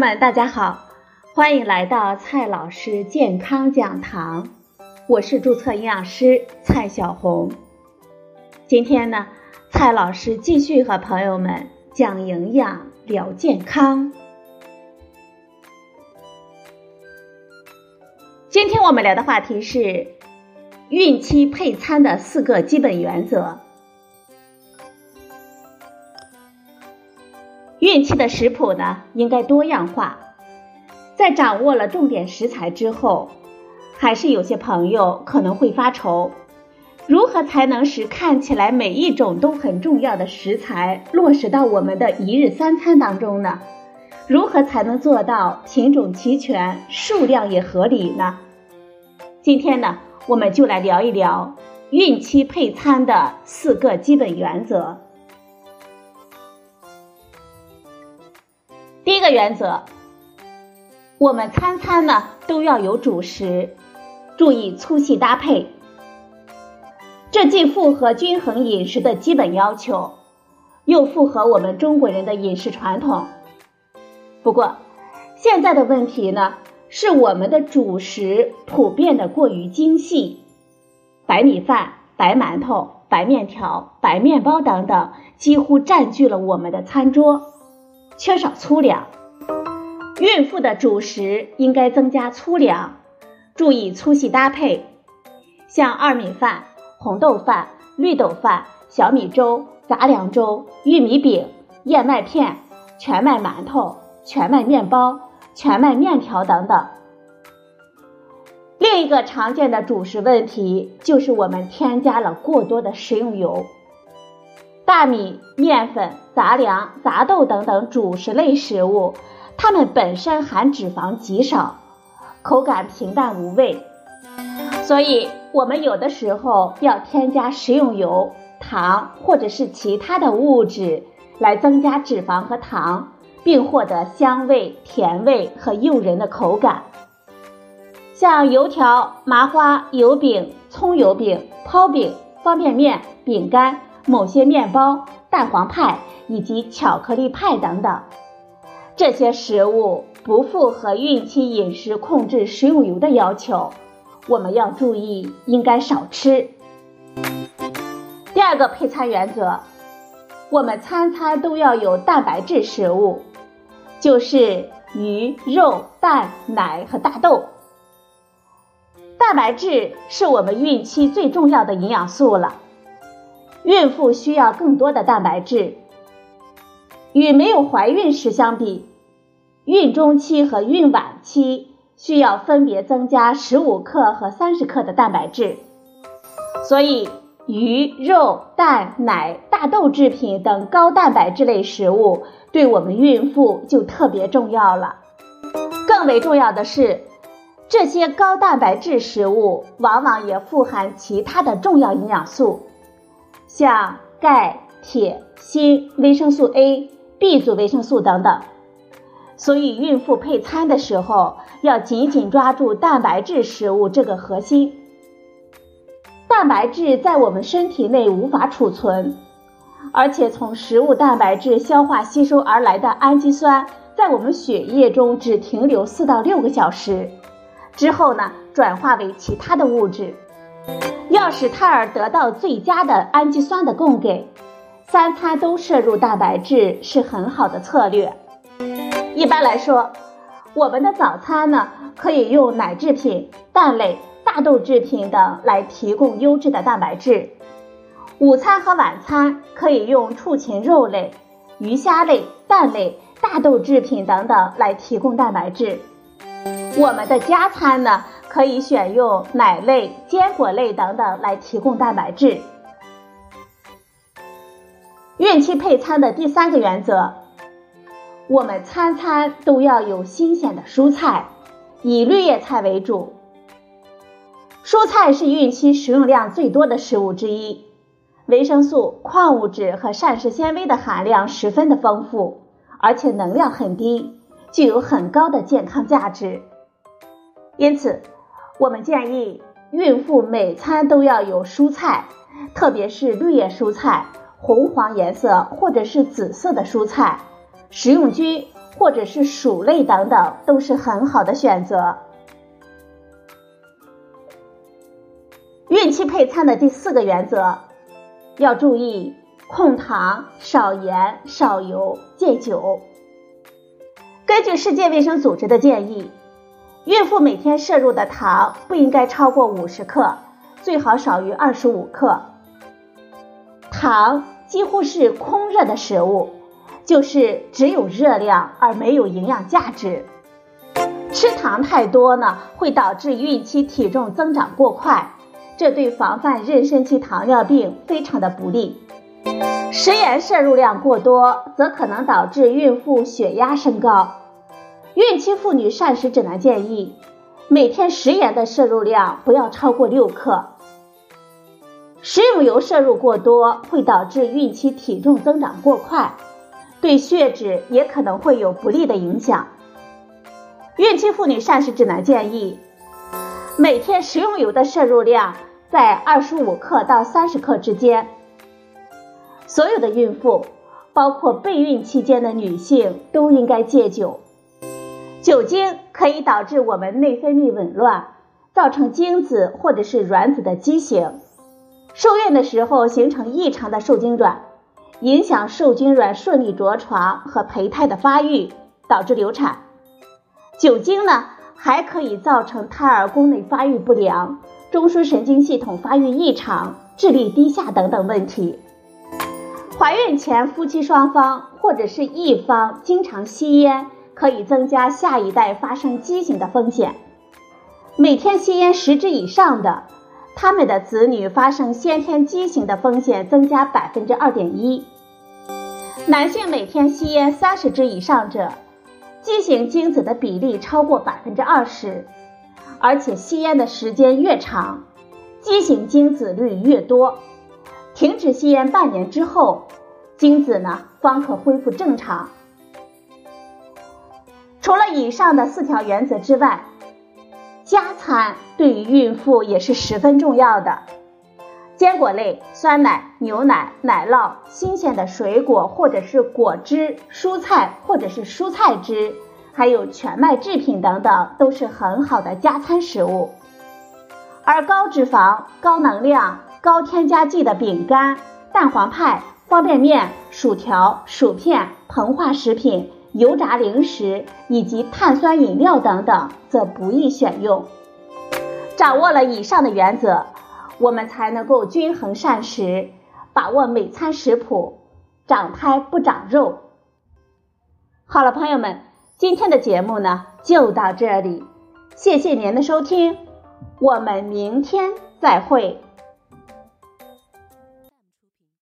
们，大家好，欢迎来到蔡老师健康讲堂，我是注册营养师蔡小红。今天呢，蔡老师继续和朋友们讲营养聊健康。今天我们聊的话题是孕期配餐的四个基本原则。孕期的食谱呢，应该多样化。在掌握了重点食材之后，还是有些朋友可能会发愁：如何才能使看起来每一种都很重要的食材落实到我们的一日三餐当中呢？如何才能做到品种齐全、数量也合理呢？今天呢，我们就来聊一聊孕期配餐的四个基本原则。第一个原则，我们餐餐呢都要有主食，注意粗细搭配。这既符合均衡饮食的基本要求，又符合我们中国人的饮食传统。不过，现在的问题呢，是我们的主食普遍的过于精细，白米饭、白馒头、白面条、白面包等等，几乎占据了我们的餐桌。缺少粗粮，孕妇的主食应该增加粗粮，注意粗细搭配，像二米饭、红豆饭、绿豆饭、小米粥、杂粮粥、玉米饼、燕麦片、全麦馒头、全麦面包、全麦面条等等。另一个常见的主食问题就是我们添加了过多的食用油。大米、面粉、杂粮、杂豆等等主食类食物，它们本身含脂肪极少，口感平淡无味，所以我们有的时候要添加食用油、糖或者是其他的物质来增加脂肪和糖，并获得香味、甜味和诱人的口感。像油条、麻花、油饼、葱油饼、泡饼、方便面、饼干。某些面包、蛋黄派以及巧克力派等等，这些食物不符合孕期饮食控制食用油的要求，我们要注意，应该少吃。第二个配餐原则，我们餐餐都要有蛋白质食物，就是鱼、肉、蛋、奶和大豆。蛋白质是我们孕期最重要的营养素了。孕妇需要更多的蛋白质。与没有怀孕时相比，孕中期和孕晚期需要分别增加十五克和三十克的蛋白质。所以，鱼、肉、蛋、奶、大豆制品等高蛋白质类食物对我们孕妇就特别重要了。更为重要的是，这些高蛋白质食物往往也富含其他的重要营养素。像钙、铁、锌、维生素 A、B 族维生素等等，所以孕妇配餐的时候要紧紧抓住蛋白质食物这个核心。蛋白质在我们身体内无法储存，而且从食物蛋白质消化吸收而来的氨基酸，在我们血液中只停留四到六个小时，之后呢转化为其他的物质。要使胎儿得到最佳的氨基酸的供给，三餐都摄入蛋白质是很好的策略。一般来说，我们的早餐呢可以用奶制品、蛋类、大豆制品等来提供优质的蛋白质；午餐和晚餐可以用畜禽肉类、鱼虾类、蛋类、大豆制品等等来提供蛋白质。我们的加餐呢？可以选用奶类、坚果类等等来提供蛋白质。孕期配餐的第三个原则，我们餐餐都要有新鲜的蔬菜，以绿叶菜为主。蔬菜是孕期食用量最多的食物之一，维生素、矿物质和膳食纤维的含量十分的丰富，而且能量很低，具有很高的健康价值。因此，我们建议孕妇每餐都要有蔬菜，特别是绿叶蔬菜、红黄颜色或者是紫色的蔬菜，食用菌或者是薯类等等都是很好的选择。孕期配餐的第四个原则，要注意控糖、少盐、少油、戒酒。根据世界卫生组织的建议，孕妇每天摄入的糖不应该超过五十克，最好少于二十五克。糖几乎是空热的食物，就是只有热量而没有营养价值。吃糖太多呢，会导致孕期体重增长过快。这对防范妊娠期糖尿病非常的不利。食盐摄入量过多，则可能导致孕妇血压升高。孕期妇女膳食指南建议，每天食盐的摄入量不要超过六克。食用油摄入过多，会导致孕期体重增长过快，对血脂也可能会有不利的影响。孕期妇女膳食指南建议，每天食用油的摄入量。在二十五克到三十克之间。所有的孕妇，包括备孕期间的女性，都应该戒酒。酒精可以导致我们内分泌紊乱，造成精子或者是卵子的畸形。受孕的时候形成异常的受精卵，影响受精卵顺利着床和胚胎的发育，导致流产。酒精呢，还可以造成胎儿宫内发育不良。中枢神经系统发育异常、智力低下等等问题。怀孕前夫妻双方或者是一方经常吸烟，可以增加下一代发生畸形的风险。每天吸烟十支以上的，他们的子女发生先天畸形的风险增加百分之二点一。男性每天吸烟三十支以上者，畸形精子的比例超过百分之二十。而且吸烟的时间越长，畸形精子率越多。停止吸烟半年之后，精子呢方可恢复正常。除了以上的四条原则之外，加餐对于孕妇也是十分重要的。坚果类、酸奶、牛奶、奶酪、新鲜的水果或者是果汁、蔬菜或者是蔬菜汁。还有全麦制品等等，都是很好的加餐食物。而高脂肪、高能量、高添加剂的饼干、蛋黄派、方便面、薯条、薯片、膨化食品、油炸零食以及碳酸饮料等等，则不宜选用。掌握了以上的原则，我们才能够均衡膳食，把握每餐食谱，长胎不长肉。好了，朋友们。今天的节目呢，就到这里，谢谢您的收听，我们明天再会。